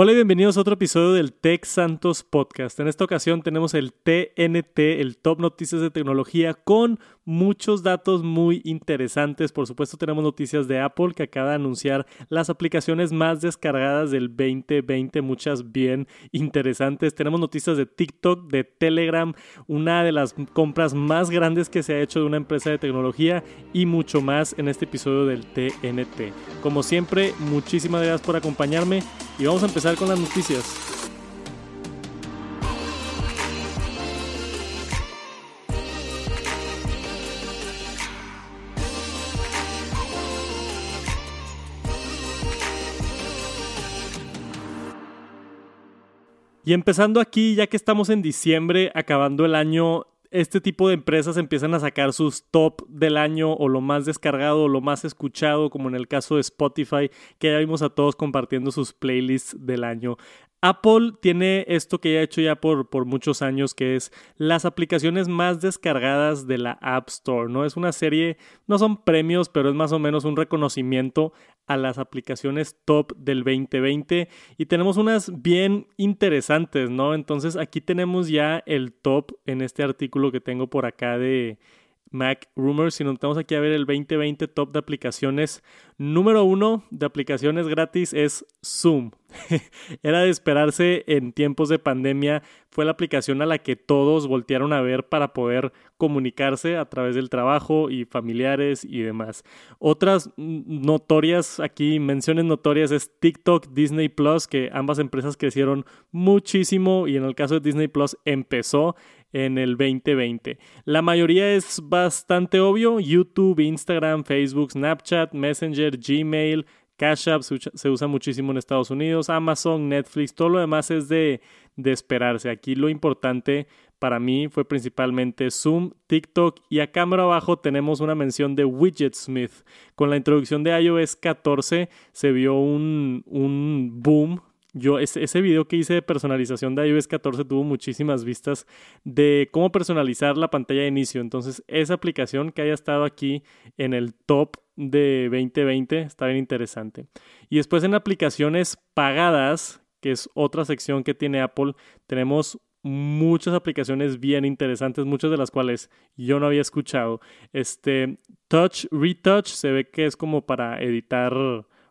Hola y bienvenidos a otro episodio del Tech Santos Podcast. En esta ocasión tenemos el TNT, el Top Noticias de Tecnología, con muchos datos muy interesantes. Por supuesto tenemos noticias de Apple que acaba de anunciar las aplicaciones más descargadas del 2020, muchas bien interesantes. Tenemos noticias de TikTok, de Telegram, una de las compras más grandes que se ha hecho de una empresa de tecnología y mucho más en este episodio del TNT. Como siempre, muchísimas gracias por acompañarme y vamos a empezar con las noticias. Y empezando aquí, ya que estamos en diciembre, acabando el año, este tipo de empresas empiezan a sacar sus top del año o lo más descargado o lo más escuchado, como en el caso de Spotify, que ya vimos a todos compartiendo sus playlists del año. Apple tiene esto que ya ha hecho ya por, por, muchos años, que es las aplicaciones más descargadas de la App Store, ¿no? Es una serie, no son premios, pero es más o menos un reconocimiento a las aplicaciones top del 2020 y tenemos unas bien interesantes, ¿no? Entonces aquí tenemos ya el top en este artículo que tengo por acá de Mac Rumors. Si nos metemos aquí a ver el 2020 top de aplicaciones, número uno de aplicaciones gratis es Zoom. Era de esperarse en tiempos de pandemia. Fue la aplicación a la que todos voltearon a ver para poder comunicarse a través del trabajo y familiares y demás. Otras notorias aquí, menciones notorias es TikTok, Disney Plus, que ambas empresas crecieron muchísimo y en el caso de Disney Plus empezó en el 2020. La mayoría es bastante obvio, YouTube, Instagram, Facebook, Snapchat, Messenger, Gmail, Cash App se usa muchísimo en Estados Unidos, Amazon, Netflix, todo lo demás es de, de esperarse. Aquí lo importante para mí fue principalmente Zoom, TikTok y a cámara abajo tenemos una mención de Widgetsmith. Con la introducción de iOS 14 se vio un, un boom yo, ese, ese, video que hice de personalización de iOS 14 tuvo muchísimas vistas de cómo personalizar la pantalla de inicio. Entonces, esa aplicación que haya estado aquí en el top de 2020 está bien interesante. Y después en aplicaciones pagadas, que es otra sección que tiene Apple, tenemos muchas aplicaciones bien interesantes, muchas de las cuales yo no había escuchado. Este Touch Retouch se ve que es como para editar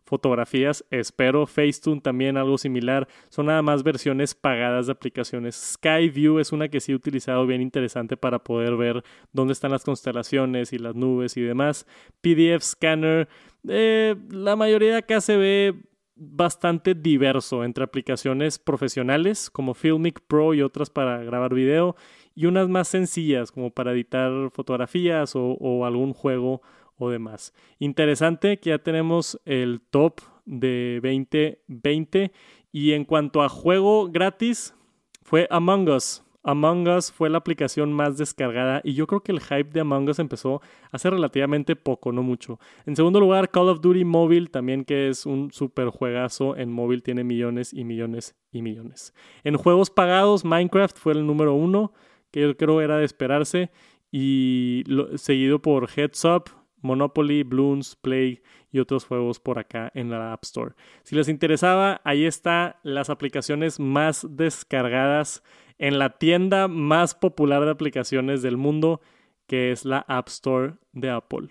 fotografías. Espero Facetune también algo similar. Son nada más versiones pagadas de aplicaciones. Skyview es una que sí he utilizado bien interesante para poder ver dónde están las constelaciones y las nubes y demás. PDF Scanner. Eh, la mayoría acá se ve bastante diverso entre aplicaciones profesionales como Filmic Pro y otras para grabar video y unas más sencillas como para editar fotografías o algún juego o demás. Interesante que ya tenemos el top de 2020 y en cuanto a juego gratis fue Among Us. Among Us fue la aplicación más descargada y yo creo que el hype de Among Us empezó hace relativamente poco, no mucho. En segundo lugar, Call of Duty Mobile, también que es un super juegazo en móvil, tiene millones y millones y millones. En juegos pagados, Minecraft fue el número uno, que yo creo era de esperarse, y seguido por Heads Up, Monopoly, Bloons, Play y otros juegos por acá en la App Store. Si les interesaba, ahí está las aplicaciones más descargadas en la tienda más popular de aplicaciones del mundo, que es la App Store de Apple.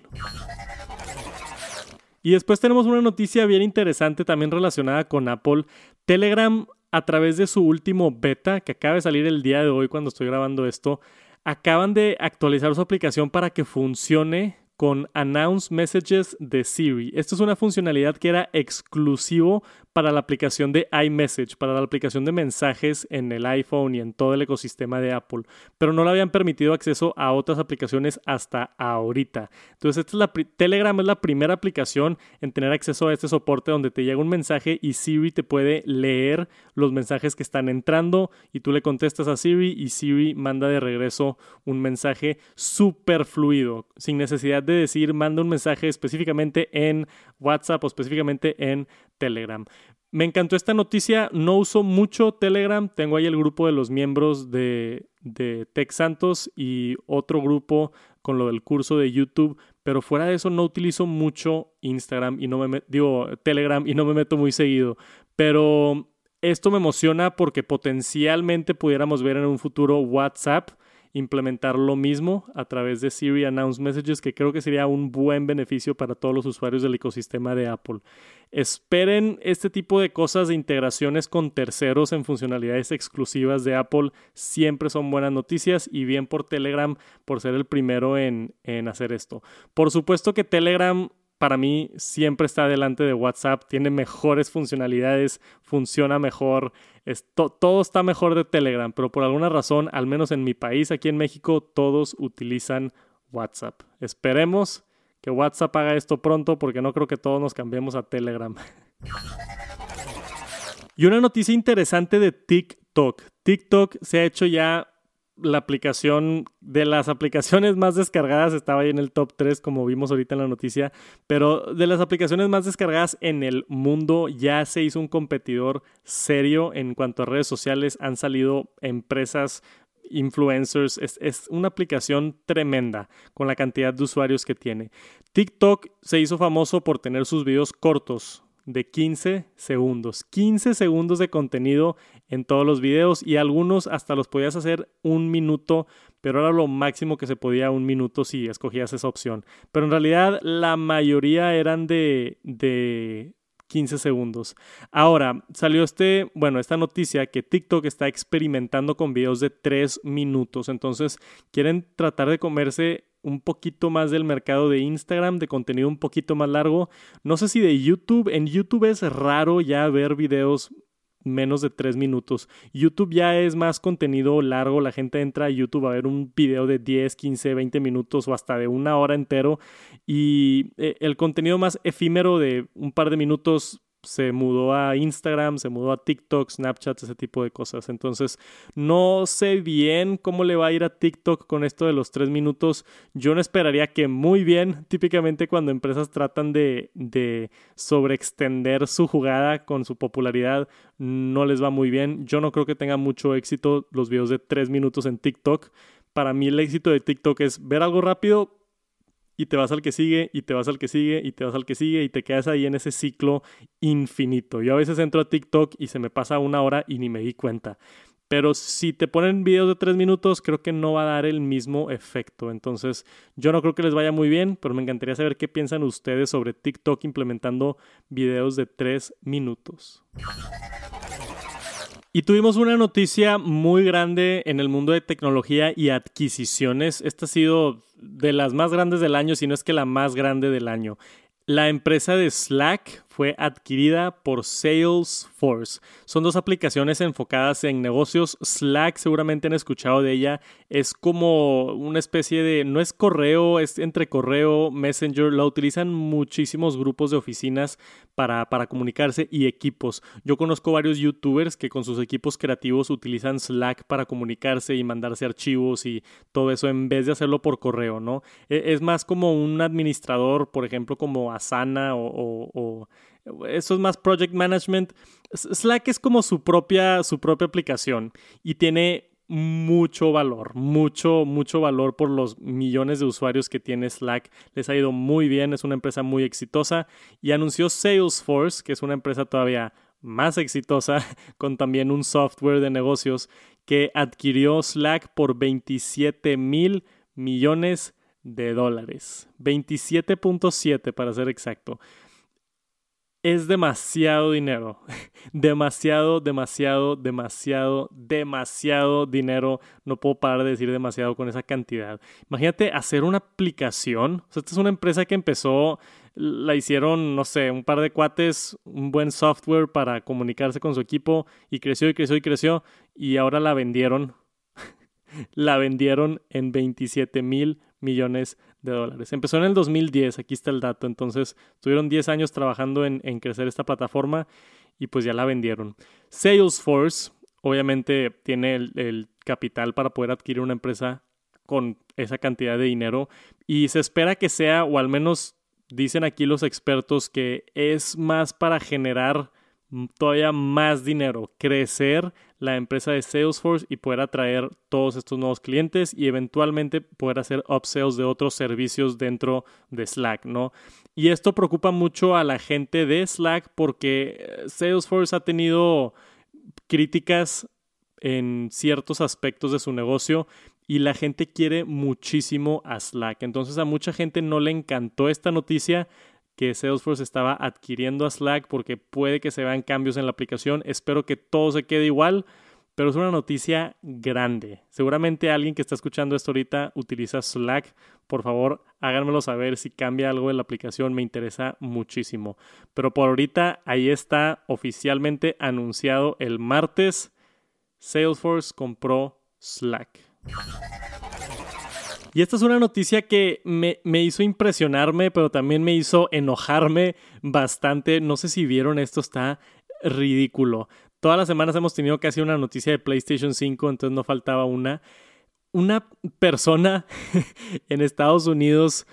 Y después tenemos una noticia bien interesante también relacionada con Apple. Telegram, a través de su último beta, que acaba de salir el día de hoy cuando estoy grabando esto, acaban de actualizar su aplicación para que funcione con Announce Messages de Siri. Esto es una funcionalidad que era exclusivo para la aplicación de iMessage, para la aplicación de mensajes en el iPhone y en todo el ecosistema de Apple, pero no le habían permitido acceso a otras aplicaciones hasta ahorita. Entonces, esta es la Telegram es la primera aplicación en tener acceso a este soporte donde te llega un mensaje y Siri te puede leer los mensajes que están entrando y tú le contestas a Siri y Siri manda de regreso un mensaje súper fluido, sin necesidad de decir manda un mensaje específicamente en WhatsApp o específicamente en Telegram. Me encantó esta noticia, no uso mucho Telegram, tengo ahí el grupo de los miembros de, de Tech Santos y otro grupo con lo del curso de YouTube, pero fuera de eso no utilizo mucho Instagram y no me digo Telegram y no me meto muy seguido, pero Esto me emociona porque potencialmente pudiéramos ver en un futuro WhatsApp implementar lo mismo a través de Siri Announce Messages, que creo que sería un buen beneficio para todos los usuarios del ecosistema de Apple. Esperen este tipo de cosas de integraciones con terceros en funcionalidades exclusivas de Apple. Siempre son buenas noticias y bien por Telegram por ser el primero en, en hacer esto. Por supuesto que Telegram para mí siempre está delante de WhatsApp, tiene mejores funcionalidades, funciona mejor, todo está mejor de Telegram, pero por alguna razón, al menos en mi país, aquí en México, todos utilizan WhatsApp. Esperemos que WhatsApp haga esto pronto porque no creo que todos nos cambiemos a Telegram. y una noticia interesante de TikTok. TikTok se ha hecho ya la aplicación de las aplicaciones más descargadas estaba ahí en el top 3 como vimos ahorita en la noticia, pero de las aplicaciones más descargadas en el mundo ya se hizo un competidor serio en cuanto a redes sociales, han salido empresas influencers, es, es, una aplicación tremenda con la cantidad de usuarios que tiene. TikTok se hizo famoso por tener sus videos cortos, de 15 segundos. 15 segundos de contenido en todos los videos y algunos hasta los podías hacer un minuto, pero era lo máximo que se podía un minuto si escogías esa opción. Pero en realidad la mayoría eran de, de 15 segundos. Ahora, salió este, bueno, esta noticia que TikTok está experimentando con videos de 3 minutos. Entonces, quieren tratar de comerse un poquito más del mercado de Instagram, de contenido un poquito más largo. No sé si de YouTube. En YouTube es raro ya ver videos menos de 3 minutos. YouTube ya es más contenido largo. La gente entra a YouTube a ver un video de 10, 15, 20 minutos o hasta de una hora entero. Y eh, el contenido más efímero de un par de minutos se mudó a Instagram, se mudó a TikTok, Snapchat, ese tipo de cosas. Entonces, no sé bien cómo le va a ir a TikTok con esto de los tres minutos. Yo no esperaría que muy bien. Típicamente cuando empresas tratan de, de sobreextender su jugada con su popularidad, no les va muy bien. Yo no creo que tenga mucho éxito los videos de tres minutos en TikTok. Para mí el éxito de TikTok es ver algo rápido, y te vas al que sigue y te vas al que sigue y te vas al que sigue y te quedas ahí en ese ciclo infinito. Yo a veces entro a TikTok y se me pasa una hora y ni me di cuenta. Pero si te ponen videos de tres minutos, creo que no va a dar el mismo efecto. Entonces, yo no creo que les vaya muy bien, pero me encantaría saber qué piensan ustedes sobre TikTok implementando videos de tres minutos. Y tuvimos una noticia muy grande en el mundo de tecnología y adquisiciones. Esta ha sido de las más grandes del año, si no es que la más grande del año. La empresa de Slack fue adquirida por Salesforce. Son dos aplicaciones enfocadas en negocios. Slack, seguramente han escuchado de ella, es como una especie de, no es correo, es entre correo, Messenger. La utilizan muchísimos grupos de oficinas para, para comunicarse y equipos. Yo conozco varios youtubers que con sus equipos creativos utilizan Slack para comunicarse y mandarse archivos y todo eso en vez de hacerlo por correo, ¿no? E, es más como un administrador, por ejemplo, como Asana o, o eso es más project management. Slack es como su propia, su propia aplicación y tiene mucho valor, mucho, mucho valor por los millones de usuarios que tiene Slack. Les ha ido muy bien, es una empresa muy exitosa y anunció Salesforce, que es una empresa todavía más exitosa, con también un software de negocios que adquirió Slack por 27 mil millones de dólares. 27.7 para ser exacto es demasiado dinero. demasiado, demasiado, demasiado, demasiado dinero. No puedo parar de decir demasiado con esa cantidad. Imagínate hacer una aplicación. O sea, esta es una empresa que empezó, la hicieron, no sé, un par de cuates, un buen software para comunicarse con su equipo y creció y creció y creció y ahora la vendieron. la vendieron en 27 mil millones dólares. Empezó en el 2010, aquí está el dato, entonces tuvieron 10 años trabajando en, crecer esta plataforma y pues ya la vendieron. Salesforce obviamente tiene el, el capital para poder adquirir una empresa con esa cantidad de dinero y se espera que sea, o al menos dicen aquí los expertos, que es más para generar todavía más dinero, crecer la empresa de Salesforce y poder atraer todos estos nuevos clientes y eventualmente poder hacer upsells de otros servicios dentro de Slack, ¿no? Y esto preocupa mucho a la gente de Slack porque eh, Salesforce ha tenido críticas en ciertos aspectos de su negocio y la gente quiere muchísimo a Slack. Entonces a mucha gente no le encantó esta noticia que Salesforce estaba adquiriendo a Slack porque puede que se vean cambios en la aplicación. Espero que todo se quede igual, pero es una noticia grande. Seguramente alguien que está escuchando esto ahorita utiliza Slack. Por favor, háganmelo saber si cambia algo en la aplicación. Me interesa muchísimo. Pero por ahorita ahí está oficialmente anunciado el martes. Salesforce compró Slack. Y esta es una noticia que me, me, hizo impresionarme, pero también me hizo enojarme bastante. No sé si vieron esto, está ridículo. Todas las semanas hemos tenido casi una noticia de PlayStation 5, entonces no faltaba una. Una persona en Estados Unidos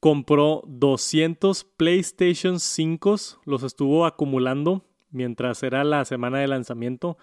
compró 200 PlayStation 5, los estuvo acumulando mientras era la semana de lanzamiento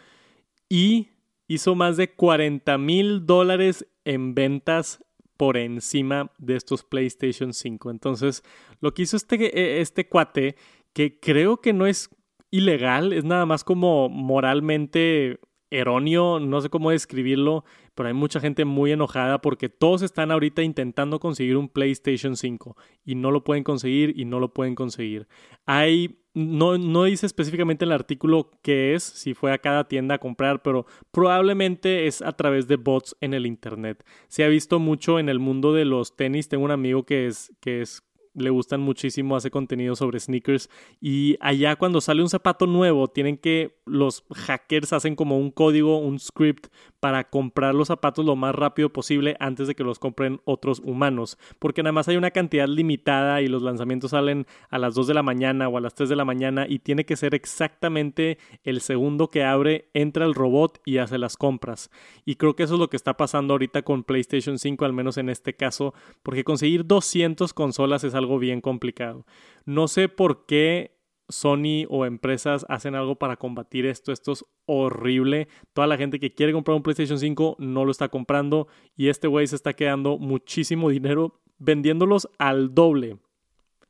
y hizo más de 40 mil dólares en ventas por encima de estos PlayStation 5. Entonces, lo que hizo este, e, este cuate, que creo que no es ilegal, es nada más como moralmente erróneo, no sé cómo describirlo, pero hay mucha gente muy enojada porque todos están ahorita intentando conseguir un PlayStation 5 y no lo pueden conseguir y no lo pueden conseguir. Hay no, no dice específicamente en el artículo qué es, si fue a cada tienda a comprar, pero probablemente es a través de bots en el Internet. Se ha visto mucho en el mundo de los tenis. Tengo un amigo que es, que es le gustan muchísimo, hace contenido sobre sneakers y allá cuando sale un zapato nuevo tienen que los hackers hacen como un código, un script para comprar los zapatos lo más rápido posible antes de que los compren otros humanos, porque nada más hay una cantidad limitada y los lanzamientos salen a las 2 de la mañana o a las 3 de la mañana y tiene que ser exactamente el segundo que abre, entra el robot y hace las compras. Y creo que eso es lo que está pasando ahorita con PlayStation 5, al menos en este caso, porque conseguir 200 consolas es algo bien complicado. No sé por qué Sony o empresas hacen algo para combatir esto. Esto es horrible. Toda la gente que quiere comprar un PlayStation 5 no lo está comprando y este güey se está quedando muchísimo dinero vendiéndolos al doble.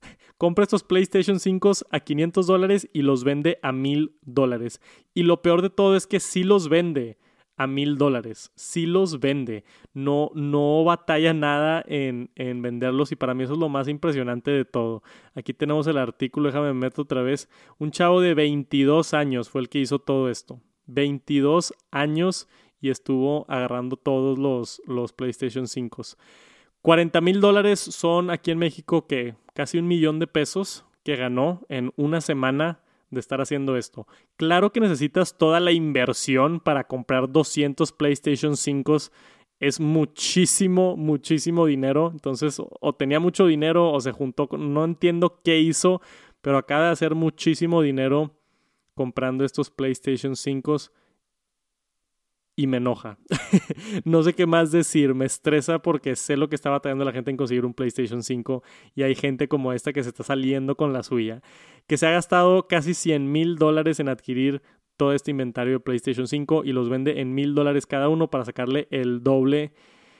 Compra estos PlayStation 5 a 500 dólares y los vende a 1000 dólares. Y lo peor de todo es que sí los vende a mil dólares. Sí los vende. No, no batalla nada en, en, venderlos y para mí eso es lo más impresionante de todo. Aquí tenemos el artículo, déjame meter otra vez. Un chavo de 22 años fue el que hizo todo esto. 22 años y estuvo agarrando todos los, los PlayStation 5. 40 mil dólares son aquí en México que casi un millón de pesos que ganó en una semana de estar haciendo esto. Claro que necesitas toda la inversión para comprar 200 PlayStation 5 es muchísimo, muchísimo dinero. Entonces, o tenía mucho dinero o se juntó. No entiendo qué hizo, pero acaba de hacer muchísimo dinero comprando estos PlayStation 5 y me enoja. no sé qué más decir, me estresa porque sé lo que está batallando la gente en conseguir un PlayStation 5 y hay gente como esta que se está saliendo con la suya, que se ha gastado casi 100 mil dólares en adquirir todo este inventario de PlayStation 5 y los vende en mil dólares cada uno para sacarle el doble,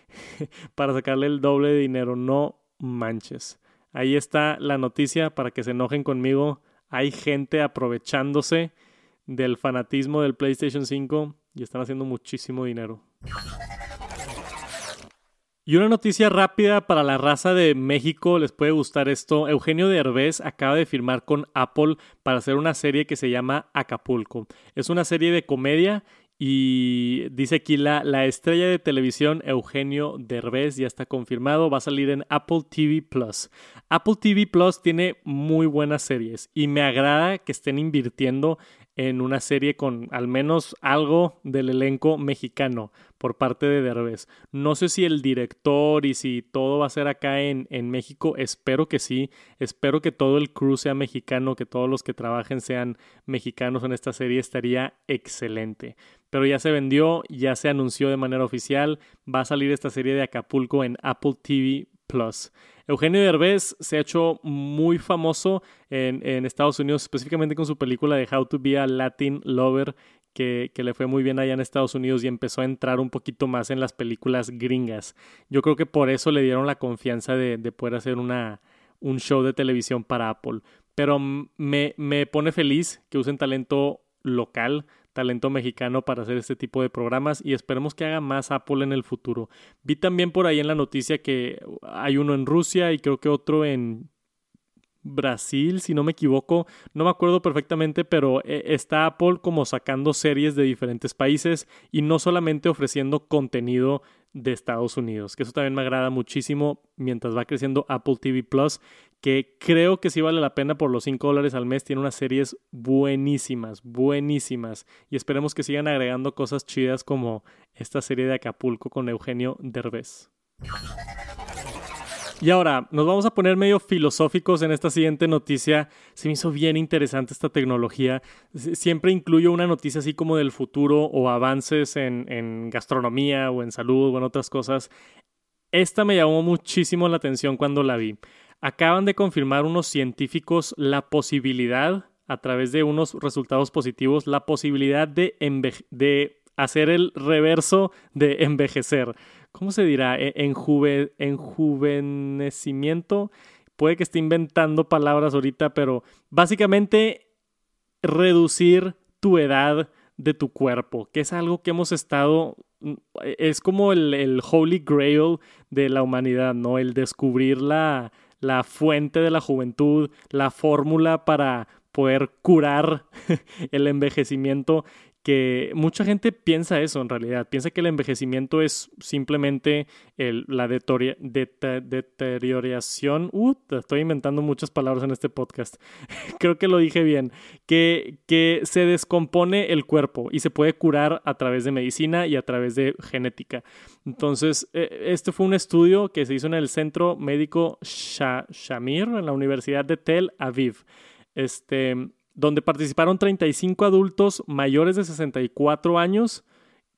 para sacarle el doble de dinero, no manches. Ahí está la noticia para que se enojen conmigo. Hay gente aprovechándose del fanatismo del PlayStation 5 y están haciendo muchísimo dinero. Y una noticia rápida para la raza de México, les puede gustar esto. Eugenio Derbez acaba de firmar con Apple para hacer una serie que se llama Acapulco. Es una serie de comedia y dice aquí la, la estrella de televisión Eugenio Derbez ya está confirmado, va a salir en Apple TV Plus. Apple TV Plus tiene muy buenas series y me agrada que estén invirtiendo en una serie con al menos algo del elenco mexicano por parte de Derbez. No sé si el director y si todo va a ser acá en, en México, espero que sí, espero que todo el crew sea mexicano, que todos los que trabajen sean mexicanos en esta serie, estaría excelente. Pero ya se vendió, ya se anunció de manera oficial, va a salir esta serie de Acapulco en Apple TV Plus. Eugenio Derbez se ha hecho muy famoso en, Estados Unidos, específicamente con su película de How to Be a Latin Lover, que, que, le fue muy bien allá en Estados Unidos y empezó a entrar un poquito más en las películas gringas. Yo creo que por eso le dieron la confianza de, de poder hacer una, un show de televisión para Apple. Pero me, me pone feliz que usen talento local, talento mexicano para hacer este tipo de programas y esperemos que haga más Apple en el futuro. Vi también por ahí en la noticia que hay uno en Rusia y creo que otro en Brasil, si no me equivoco, no me acuerdo perfectamente, pero eh, está Apple como sacando series de diferentes países y no solamente ofreciendo contenido de Estados Unidos, que eso también me agrada muchísimo mientras va creciendo Apple TV Plus, que creo que sí vale la pena por los 5 dólares al mes, tiene unas series buenísimas, buenísimas, y esperemos que sigan agregando cosas chidas como esta serie de Acapulco con Eugenio Derbez. Y ahora, nos vamos a poner medio filosóficos en esta siguiente noticia. Se me hizo bien interesante esta tecnología. Siempre incluyo una noticia así como del futuro o avances en, en gastronomía o en salud o en otras cosas. Esta me llamó muchísimo la atención cuando la vi. Acaban de confirmar unos científicos la posibilidad, a través de unos resultados positivos, la posibilidad de, hacer el reverso de envejecer. ¿cómo se dirá? E, enjuvenecimiento. Puede que esté inventando palabras ahorita, pero básicamente reducir tu edad de tu cuerpo, que es algo que hemos estado, mm, es como el, holy grail de la humanidad, ¿no? El descubrir la, la fuente de la juventud, la fórmula para poder curar el envejecimiento que mucha gente piensa eso en realidad, piensa que el envejecimiento es simplemente la deterioración, uh, estoy inventando muchas palabras en este podcast, creo que lo dije bien, que, que se descompone el cuerpo y se puede curar a través de medicina y a través de genética. Entonces, e, este fue un estudio que se hizo en el Centro Médico Shamir, en la Universidad de Tel Aviv. Este, donde participaron 35 adultos mayores de 64 años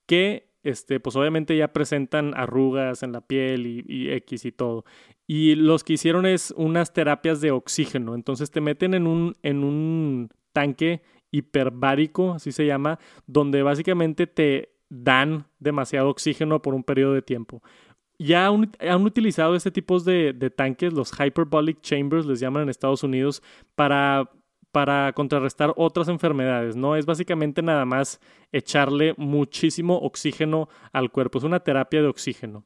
que, este, pues obviamente ya presentan arrugas en la piel y, y, X y todo. Y los que hicieron es unas terapias de oxígeno. Entonces te meten en un, en un tanque hiperbárico, así se llama, donde básicamente te dan demasiado oxígeno por un periodo de tiempo. Ya han, utilizado este tipo de, de, tanques, los hyperbolic chambers, les llaman en Estados Unidos, para para contrarrestar otras enfermedades, ¿no? Es básicamente nada más echarle muchísimo oxígeno al cuerpo, es una terapia de oxígeno.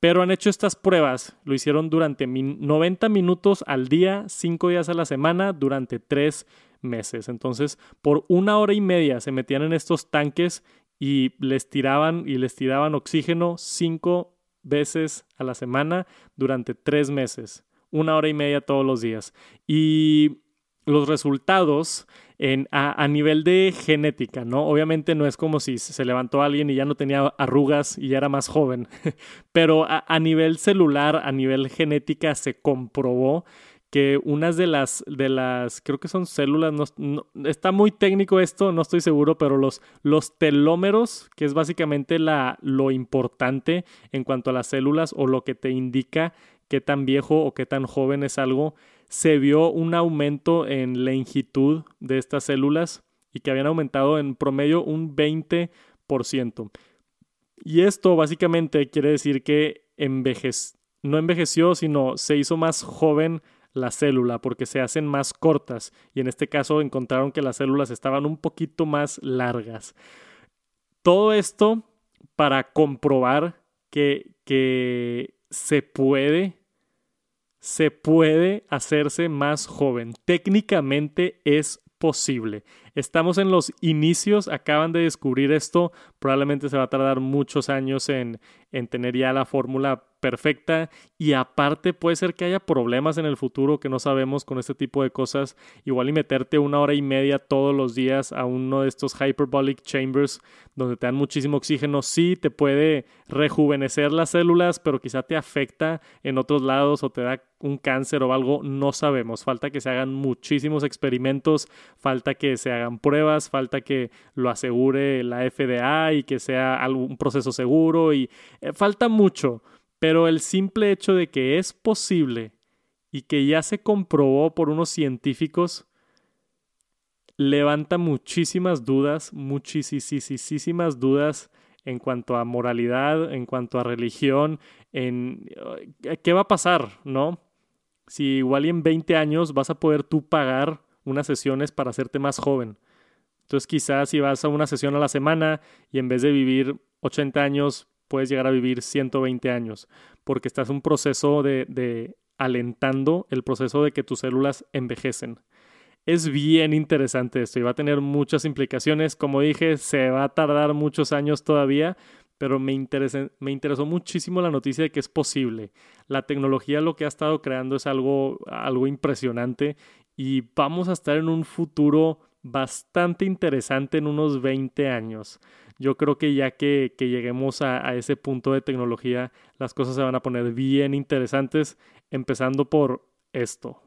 Pero han hecho estas pruebas, lo hicieron durante 90 minutos al día, 5 días a la semana, durante 3 meses. Entonces, por una hora y media se metían en estos tanques y les tiraban y les tiraban oxígeno 5 veces a la semana durante 3 meses. Una hora y media todos los días. Y los resultados en, a, nivel de genética, ¿no? Obviamente no es como si se levantó alguien y ya no tenía arrugas y ya era más joven, pero a, nivel celular, a nivel genética se comprobó que unas de las, de las, creo que son células, no, está muy técnico esto, no estoy seguro, pero los, los telómeros, que es básicamente la, lo importante en cuanto a las células o lo que te indica qué tan viejo o qué tan joven es algo, se vio un aumento en longitud de estas células y que habían aumentado en promedio un 20%. Y esto básicamente quiere decir que no envejeció, sino se hizo más joven la célula porque se hacen más cortas y en este caso encontraron que las células estaban un poquito más largas. Todo esto para comprobar que, que se puede se puede hacerse más joven. Técnicamente es posible. Estamos en los inicios, acaban de descubrir esto, probablemente se va a tardar muchos años en, en tener ya la fórmula perfecta y aparte puede ser que haya problemas en el futuro que no sabemos con este tipo de cosas. Igual y meterte una hora y media todos los días a uno de estos hyperbolic chambers donde te dan muchísimo oxígeno, sí te puede rejuvenecer las células, pero quizá te afecta en otros lados o te da un cáncer o algo, no sabemos. Falta que se hagan muchísimos experimentos, falta que se hagan pruebas, falta que lo asegure la FDA y que sea un proceso seguro y eh, falta mucho. Pero el simple hecho de que es posible y que ya se comprobó por unos científicos levanta muchísimas dudas, muchísimas dudas en cuanto a moralidad, en cuanto a religión, en eh, qué va a pasar, ¿no? Si igual en 20 años vas a poder tú pagar unas sesiones para hacerte más joven. Entonces quizás si vas a una sesión a la semana y en vez de vivir 80 años, puedes llegar a vivir 120 años, porque estás en un proceso de, de alentando el proceso de que tus células envejecen. Es bien interesante esto y va a tener muchas implicaciones. Como dije, se va a tardar muchos años todavía, pero me, me interesó muchísimo la noticia de que es posible. La tecnología lo que ha estado creando es algo, algo impresionante y vamos a estar en un futuro bastante interesante en unos 20 años. Yo creo que ya que, lleguemos a, ese punto de tecnología, las cosas se van a poner bien interesantes, empezando por esto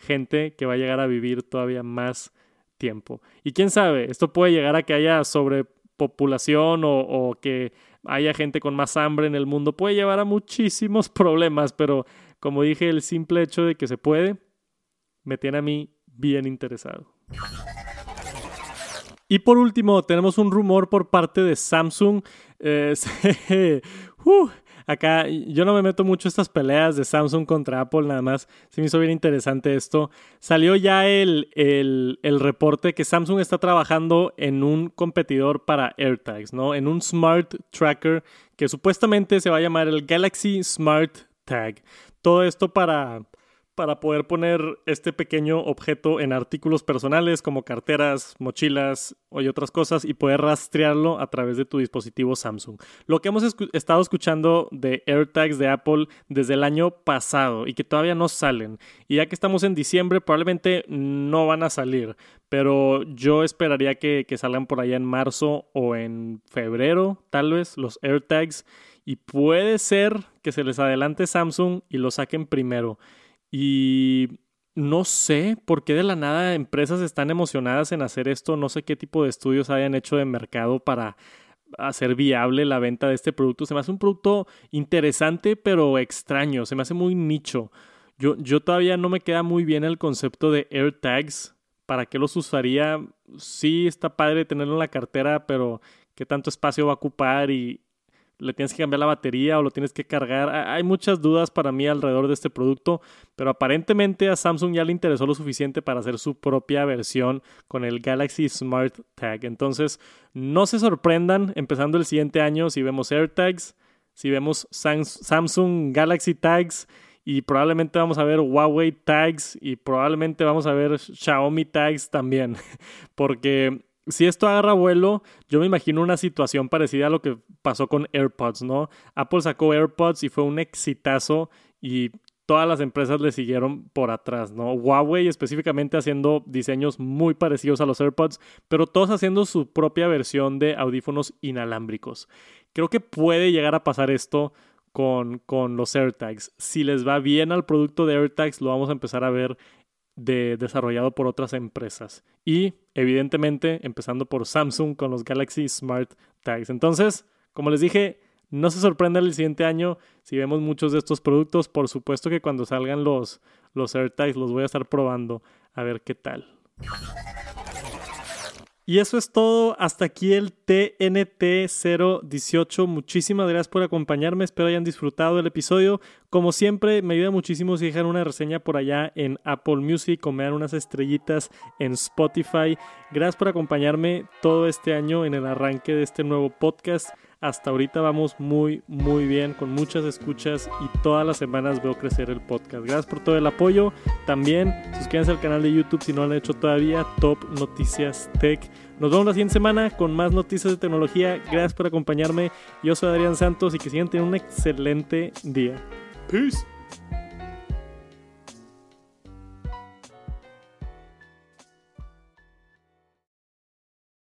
gente que va a llegar a vivir todavía más tiempo. Y quién sabe, esto puede llegar a que haya sobrepopulación o que haya gente con más hambre en el mundo, puede llevar a muchísimos problemas, pero como dije, el simple hecho de que se puede me tiene a mí bien interesado. Y por último, tenemos un rumor por parte de Samsung. Eh, uh, acá yo no me meto mucho estas peleas de Samsung contra Apple, nada más. Se me hizo bien interesante esto. Salió ya el, el, el reporte que Samsung está trabajando en un competidor para AirTags, ¿no? En un smart tracker que supuestamente se va a llamar el Galaxy Smart Tag. Todo esto para para poder poner este pequeño objeto en artículos personales como carteras, mochilas y otras cosas y poder rastrearlo a través de tu dispositivo Samsung. Lo que hemos estado escuchando de AirTags de Apple desde el año pasado y que todavía no salen. Y ya que estamos en diciembre probablemente no van a salir, pero yo esperaría que, que salgan por allá en marzo o en febrero tal vez los AirTags y puede ser que se les adelante Samsung y lo saquen primero. Y no sé por qué de la nada empresas están emocionadas en hacer esto. No sé qué tipo de estudios hayan hecho de mercado para hacer viable la venta de este producto. Se me hace un producto interesante pero extraño. Se me hace muy nicho. Yo, yo todavía no me queda muy bien el concepto de AirTags. ¿Para qué los usaría? Sí, está padre tenerlo en la cartera, pero ¿qué tanto espacio va a ocupar? Y, le tienes que cambiar la batería o lo tienes que cargar. Hay muchas dudas para mí alrededor de este producto, pero aparentemente a Samsung ya le interesó lo suficiente para hacer su propia versión con el Galaxy Smart Tag. Entonces, no se sorprendan empezando el siguiente año si vemos AirTags, si vemos Samsung Galaxy Tags y probablemente vamos a ver Huawei Tags y probablemente vamos a ver Xiaomi Tags también, porque si esto agarra vuelo, yo me imagino una situación parecida a lo que pasó con AirPods, ¿no? Apple sacó AirPods y fue un exitazo y todas las empresas le siguieron por atrás, ¿no? Huawei específicamente haciendo diseños muy parecidos a los AirPods, pero todos haciendo su propia versión de audífonos inalámbricos. Creo que puede llegar a pasar esto con, con los AirTags. Si les va bien al producto de AirTags, lo vamos a empezar a ver de, desarrollado por otras empresas. Y evidentemente empezando por Samsung con los Galaxy Smart Tags. Entonces, como les dije, no se sorprendan el siguiente año si vemos muchos de estos productos. Por supuesto que cuando salgan los, los AirTags los voy a estar probando a ver qué tal. Y eso es todo. Hasta aquí el TNT 018. Muchísimas gracias por acompañarme. Espero hayan disfrutado el episodio. Como siempre, me ayuda muchísimo si dejan una reseña por allá en Apple Music o me dan unas estrellitas en Spotify. Gracias por acompañarme todo este año en el arranque de este nuevo podcast. Hasta ahorita vamos muy, muy bien, con muchas escuchas y todas las semanas veo crecer el podcast. Gracias por todo el apoyo. También suscríbanse al canal de YouTube si no lo han hecho todavía, Top Noticias Tech. Nos vemos la siguiente semana con más noticias de tecnología. Gracias por acompañarme. Yo soy Adrián Santos y que sigan teniendo un excelente día. Peace.